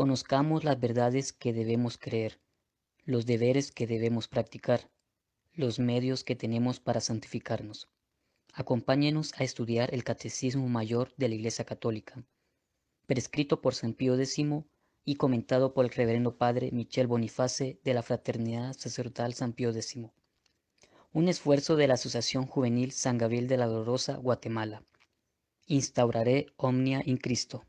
Conozcamos las verdades que debemos creer, los deberes que debemos practicar, los medios que tenemos para santificarnos. Acompáñenos a estudiar el Catecismo Mayor de la Iglesia Católica, prescrito por San Pío X y comentado por el Reverendo Padre Michel Boniface de la Fraternidad Sacerdotal San Pío X. Un esfuerzo de la Asociación Juvenil San Gabriel de la Dolorosa, Guatemala. Instauraré Omnia in Cristo.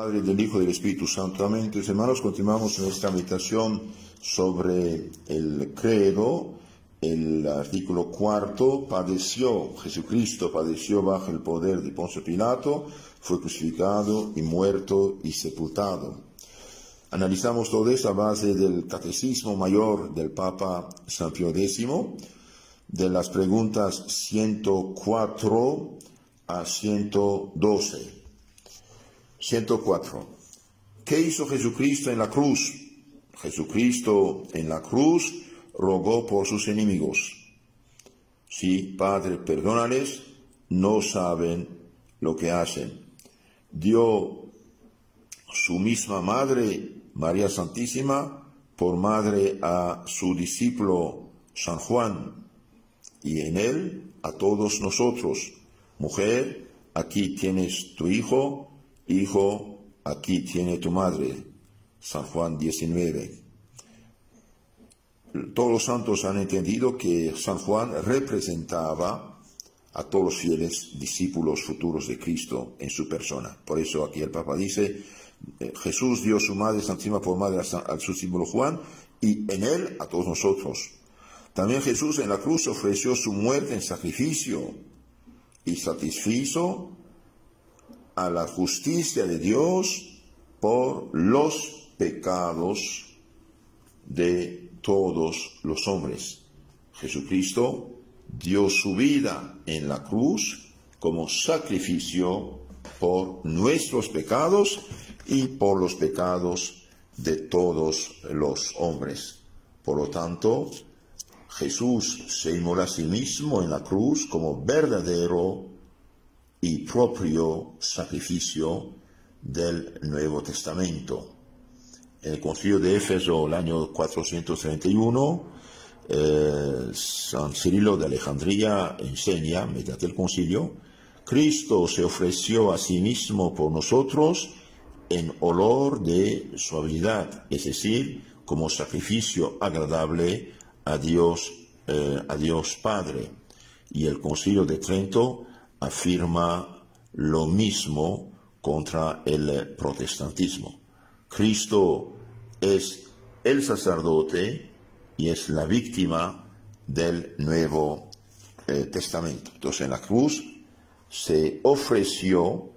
Padre, del Hijo y del Espíritu Santo. Amén. hermanos, continuamos nuestra meditación sobre el credo. El artículo cuarto, padeció, Jesucristo padeció bajo el poder de Poncio Pilato, fue crucificado y muerto y sepultado. Analizamos todo esto a base del Catecismo Mayor del Papa San Pío X, de las preguntas 104 a 112. 104. ¿Qué hizo Jesucristo en la cruz? Jesucristo en la cruz rogó por sus enemigos. Sí, Padre, perdónales, no saben lo que hacen. Dio su misma madre, María Santísima, por madre a su discípulo San Juan, y en él a todos nosotros. Mujer, aquí tienes tu hijo, Hijo, aquí tiene tu madre. San Juan 19. Todos los santos han entendido que San Juan representaba a todos los fieles discípulos futuros de Cristo en su persona. Por eso aquí el Papa dice, eh, Jesús dio su madre santísima por madre a su símbolo Juan y en él a todos nosotros. También Jesús en la cruz ofreció su muerte en sacrificio y satisfizo a la justicia de Dios por los pecados de todos los hombres. Jesucristo dio su vida en la cruz como sacrificio por nuestros pecados y por los pecados de todos los hombres. Por lo tanto, Jesús se inmola a sí mismo en la cruz como verdadero y propio sacrificio del Nuevo Testamento. En el concilio de Éfeso, el año 431, eh, San Cirilo de Alejandría enseña, mediante el concilio, Cristo se ofreció a sí mismo por nosotros en olor de suavidad, es decir, como sacrificio agradable a Dios, eh, a Dios Padre. Y el concilio de Trento afirma lo mismo contra el protestantismo. Cristo es el sacerdote y es la víctima del Nuevo eh, Testamento. Entonces en la cruz se ofreció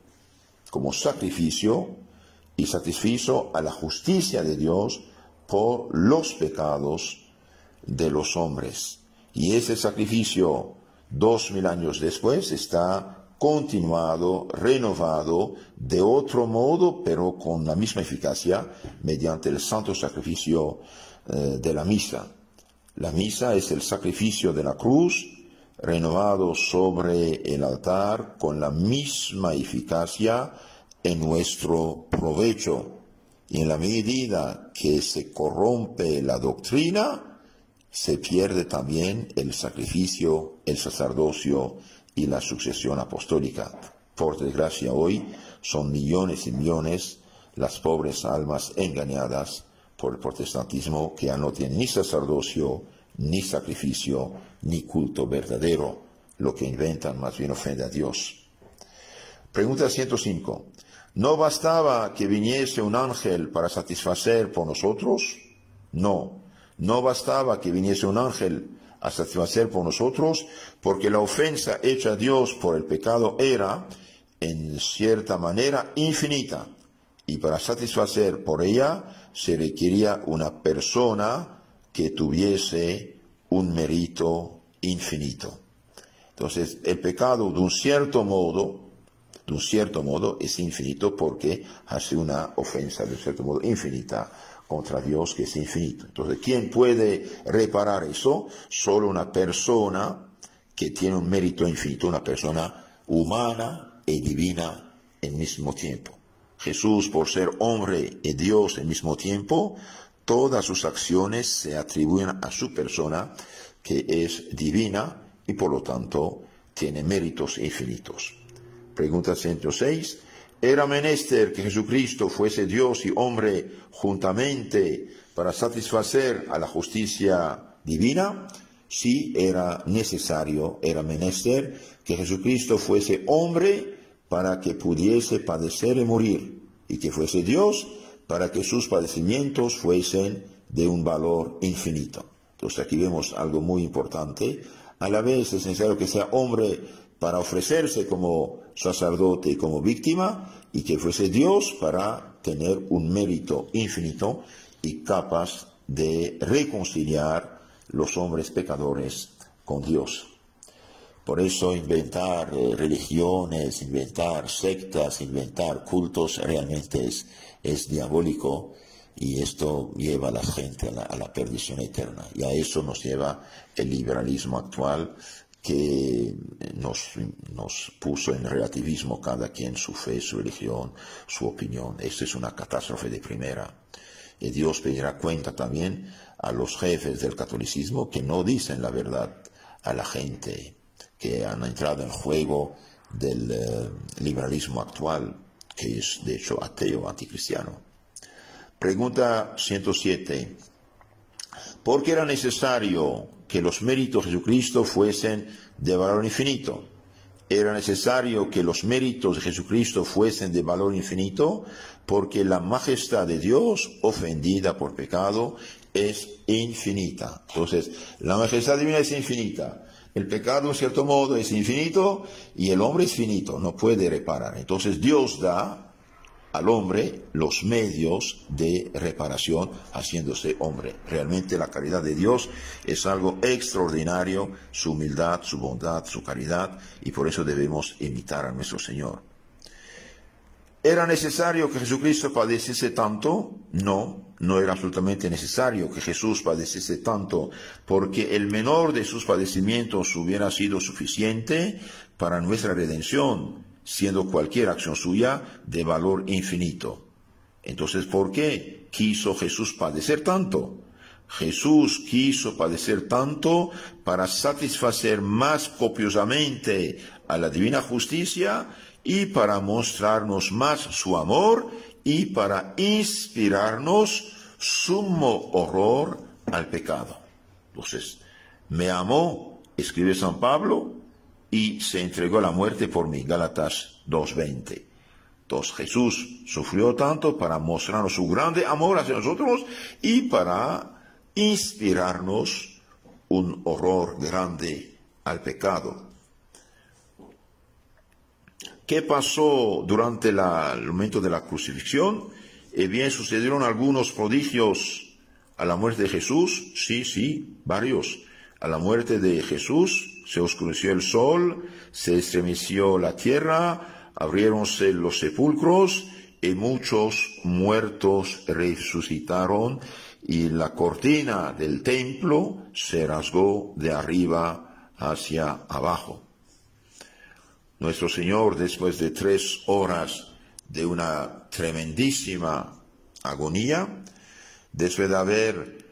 como sacrificio y satisfizo a la justicia de Dios por los pecados de los hombres. Y ese sacrificio dos mil años después está continuado, renovado de otro modo, pero con la misma eficacia, mediante el santo sacrificio eh, de la misa. La misa es el sacrificio de la cruz, renovado sobre el altar con la misma eficacia en nuestro provecho. Y en la medida que se corrompe la doctrina, se pierde también el sacrificio, el sacerdocio y la sucesión apostólica. Por desgracia hoy son millones y millones las pobres almas engañadas por el protestantismo que ya no ni sacerdocio, ni sacrificio, ni culto verdadero. Lo que inventan más bien ofende a Dios. Pregunta 105. ¿No bastaba que viniese un ángel para satisfacer por nosotros? No no bastaba que viniese un ángel a satisfacer por nosotros, porque la ofensa hecha a Dios por el pecado era, en cierta manera, infinita. Y para satisfacer por ella se requería una persona que tuviese un mérito infinito. Entonces, el pecado de un cierto modo, de un cierto modo, es infinito porque hace una ofensa de un cierto modo infinita contra Dios que es infinito. Entonces, ¿quién puede reparar eso? Solo una persona que tiene un mérito infinito, una persona humana y divina en mismo tiempo. Jesús, por ser hombre y Dios al mismo tiempo, todas sus acciones se atribuyen a su persona, que es divina y por lo tanto tiene méritos infinitos. Pregunta 106. ¿Era menester que Jesucristo fuese Dios y hombre juntamente para satisfacer a la justicia divina? Sí, era necesario, era menester que Jesucristo fuese hombre para que pudiese padecer y morir, y que fuese Dios para que sus padecimientos fuesen de un valor infinito. Entonces aquí vemos algo muy importante. A la vez es necesario que sea hombre para ofrecerse como sacerdote como víctima y que fuese Dios para tener un mérito infinito y capaz de reconciliar los hombres pecadores con Dios. Por eso inventar eh, religiones, inventar sectas, inventar cultos realmente es, diabólico y esto lleva a la gente a la perdición eterna. Y a eso nos lleva el liberalismo actual que nos, nos, puso en relativismo cada quien su fe, su religión, su opinión. Esto es una catástrofe de primera. Y Dios pedirá cuenta también a los jefes del catolicismo que no dicen la verdad a la gente, que han entrado en juego del eh, liberalismo actual, que es de hecho ateo, anticristiano. Pregunta 107. ¿Por qué era necesario que los méritos de Jesucristo fuesen de valor infinito. Era necesario que los méritos de Jesucristo fuesen de valor infinito porque la majestad de Dios, ofendida por pecado, es infinita. Entonces, la majestad divina es infinita. El pecado, en cierto modo, es infinito y el hombre es finito, no puede reparar. Entonces, Dios da al hombre los medios de reparación haciéndose hombre. Realmente la caridad de Dios es algo extraordinario, su humildad, su bondad, su caridad, y por eso debemos imitar a nuestro Señor. ¿Era necesario que Jesucristo padeciese tanto? No, no era absolutamente necesario que Jesús padeciese tanto, porque el menor de sus padecimientos hubiera sido suficiente para nuestra redención siendo cualquier acción suya de valor infinito. Entonces, ¿por qué quiso Jesús padecer tanto? Jesús quiso padecer tanto para satisfacer más copiosamente a la divina justicia y para mostrarnos más su amor y para inspirarnos sumo horror al pecado. Entonces, me amó, escribe San Pablo, y se entregó a la muerte por mí. Gálatas 2.20. Entonces Jesús sufrió tanto para mostrarnos su grande amor hacia nosotros y para inspirarnos un horror grande al pecado. ¿Qué pasó durante el momento de la crucifixión? Eh bien, sucedieron algunos prodigios a la muerte de Jesús. Sí, sí, varios. A la muerte de Jesús se oscureció el sol, se estremeció la tierra, abriéronse los sepulcros y muchos muertos resucitaron y la cortina del templo se rasgó de arriba hacia abajo. Nuestro Señor, después de tres horas de una tremendísima agonía, después de haber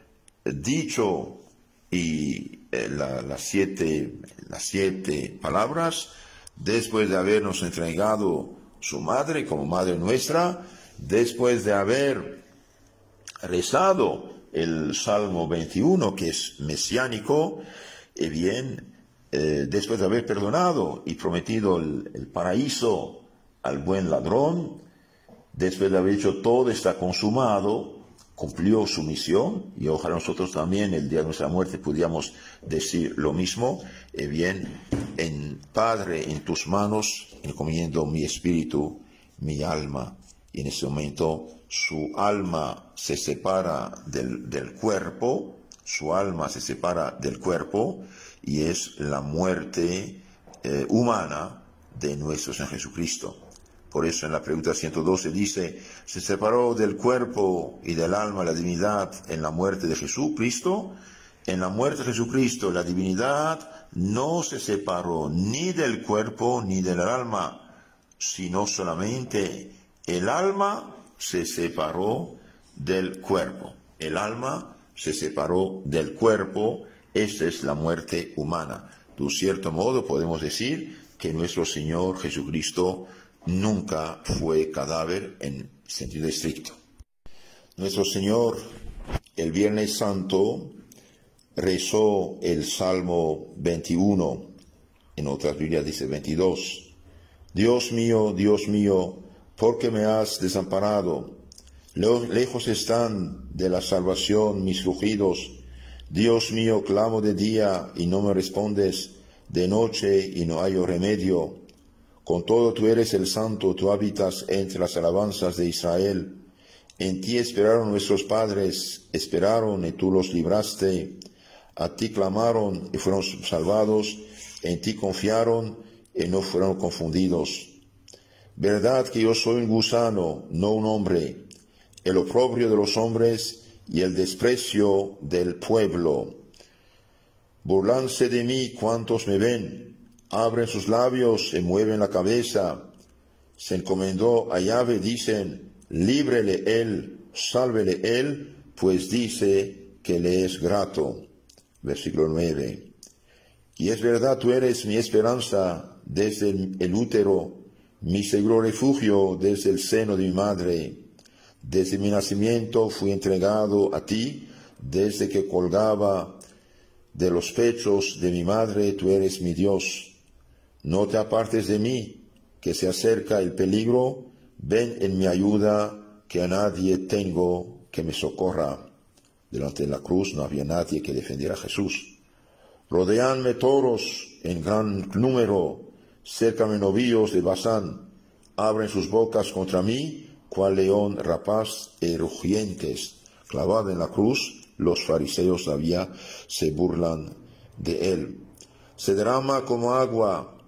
dicho y eh, las, siete, las siete palabras, después de habernos entregado su madre como madre nuestra, después de haber rezado el Salmo 21, que es mesiánico, y bien, eh, después de haber perdonado y prometido el paraíso al buen ladrón, después de haber dicho todo está consumado, cumplió su misión y ojalá nosotros también el día de nuestra muerte pudiéramos decir lo mismo. Eh bien, en Padre, en tus manos, encomiendo mi espíritu, mi alma. Y en ese momento su alma se separa del, del cuerpo, su alma se separa del cuerpo y es la muerte eh, humana de nuestro Señor Jesucristo. Por eso en la pregunta 112 dice, se separó del cuerpo y del alma la divinidad en la muerte de Jesucristo. En la muerte de Jesucristo la divinidad no se separó ni del cuerpo ni del alma, sino solamente El alma se separó del cuerpo. El alma se separó del cuerpo. Esta es la muerte humana. De cierto modo podemos decir que nuestro Señor Jesucristo nunca fue cadáver en sentido estricto. Nuestro Señor el Viernes Santo rezó el Salmo 21, en otras Biblias dice 22. Dios mío, Dios mío, ¿por qué me has desamparado? Lejos están de la salvación mis rugidos. Dios mío, clamo de día y no me respondes, de noche y no hallo remedio. Con todo tú eres el santo, tú habitas entre las alabanzas de Israel. En ti esperaron nuestros padres, esperaron y tú los libraste. A ti clamaron y fueron salvados, en ti confiaron y no fueron confundidos. Verdad que yo soy un gusano, no un hombre, el oprobio de los hombres y el desprecio del pueblo. Burlanse de mí cuantos me ven, abren sus labios y mueven la cabeza. Se encomendó a llave, dicen, líbrele él, sálvele él, pues dice que le es grato. Versículo 9. Y es verdad, tú eres mi esperanza desde el útero, mi seguro refugio desde el seno de mi madre. Desde mi nacimiento fui entregado a ti, desde que colgaba de los pechos de mi madre, tú eres mi Dios. No te apartes de mí, que se acerca el peligro, ven en mi ayuda, que a nadie tengo que me socorra. Delante de la cruz no había nadie que defendiera a Jesús. Rodeanme toros en gran número, cércame novillos de Basán, abren sus bocas contra mí, cual león rapaz e rugientes. Clavado en la cruz, los fariseos todavía se burlan de él. Se derrama como agua,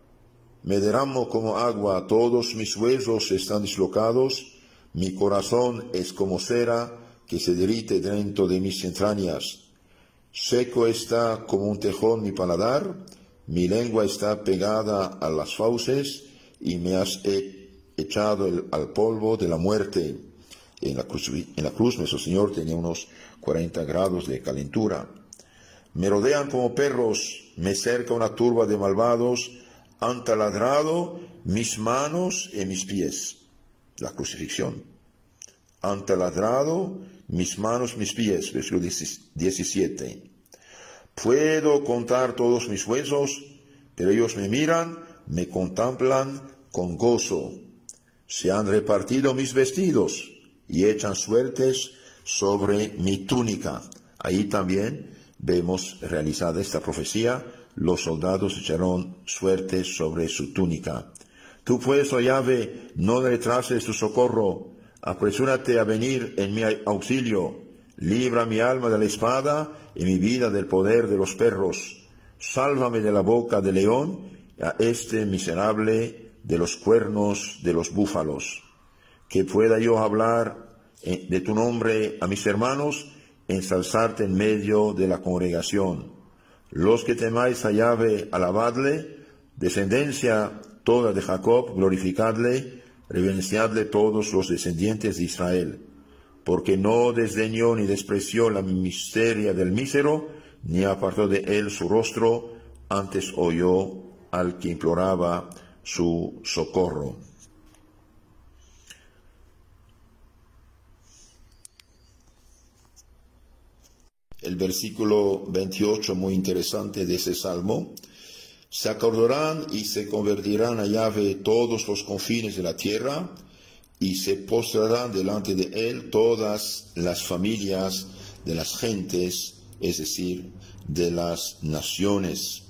me derramo como agua, todos mis huesos están dislocados, mi corazón es como cera que se derrite dentro de mis entrañas. Seco está como un tejón mi paladar, mi lengua está pegada a las fauces y me has echado al polvo de la muerte. En la, cruz, en la cruz nuestro Señor tenía unos 40 grados de calentura. Me rodean como perros, me cerca una turba de malvados, han taladrado mis manos y mis pies. La crucifixión. Han taladrado mis manos, mis pies. Versículo 17. Puedo contar todos mis huesos, pero ellos me miran, me contemplan con gozo. Se han repartido mis vestidos y echan suertes sobre mi túnica. Ahí también vemos realizada esta profecía, los soldados echaron suertes sobre su túnica. Tú pues, oh llave, no retrases tu socorro, apresúrate a venir en mi auxilio, libra mi alma de la espada y mi vida del poder de los perros, sálvame de la boca del león, a este miserable de los cuernos de los búfalos, que pueda yo hablar eh, de tu nombre a mis hermanos, ensalzarte en medio de la congregación. Los que temáis a llave, alabadle, descendencia toda de Jacob, glorificadle, reverenciadle todos los descendientes de Israel, porque no desdeñó ni despreció la miseria del mísero, ni apartó de él su rostro, antes oyó al que imploraba su socorro. El versículo 28 muy interesante de ese salmo. Se acordarán y se convertirán a llave todos los confines de la tierra y se postrarán delante de él todas las familias de las gentes, es decir, de las naciones.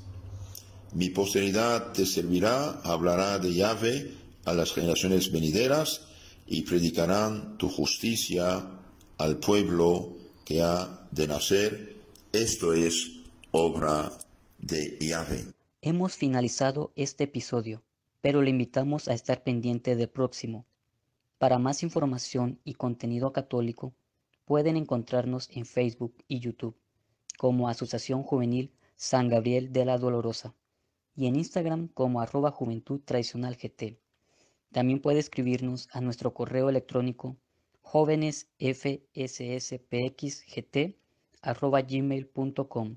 Mi posteridad te servirá, hablará de llave a las generaciones venideras y predicarán tu justicia al pueblo que ha de nacer, esto es obra de Yahvé. Hemos finalizado este episodio, pero le invitamos a estar pendiente del próximo. Para más información y contenido católico, pueden encontrarnos en Facebook y YouTube como Asociación Juvenil San Gabriel de la Dolorosa y en Instagram como arroba Juventud Tradicional GT. También puede escribirnos a nuestro correo electrónico jóvenesfsspxgt.gmail.com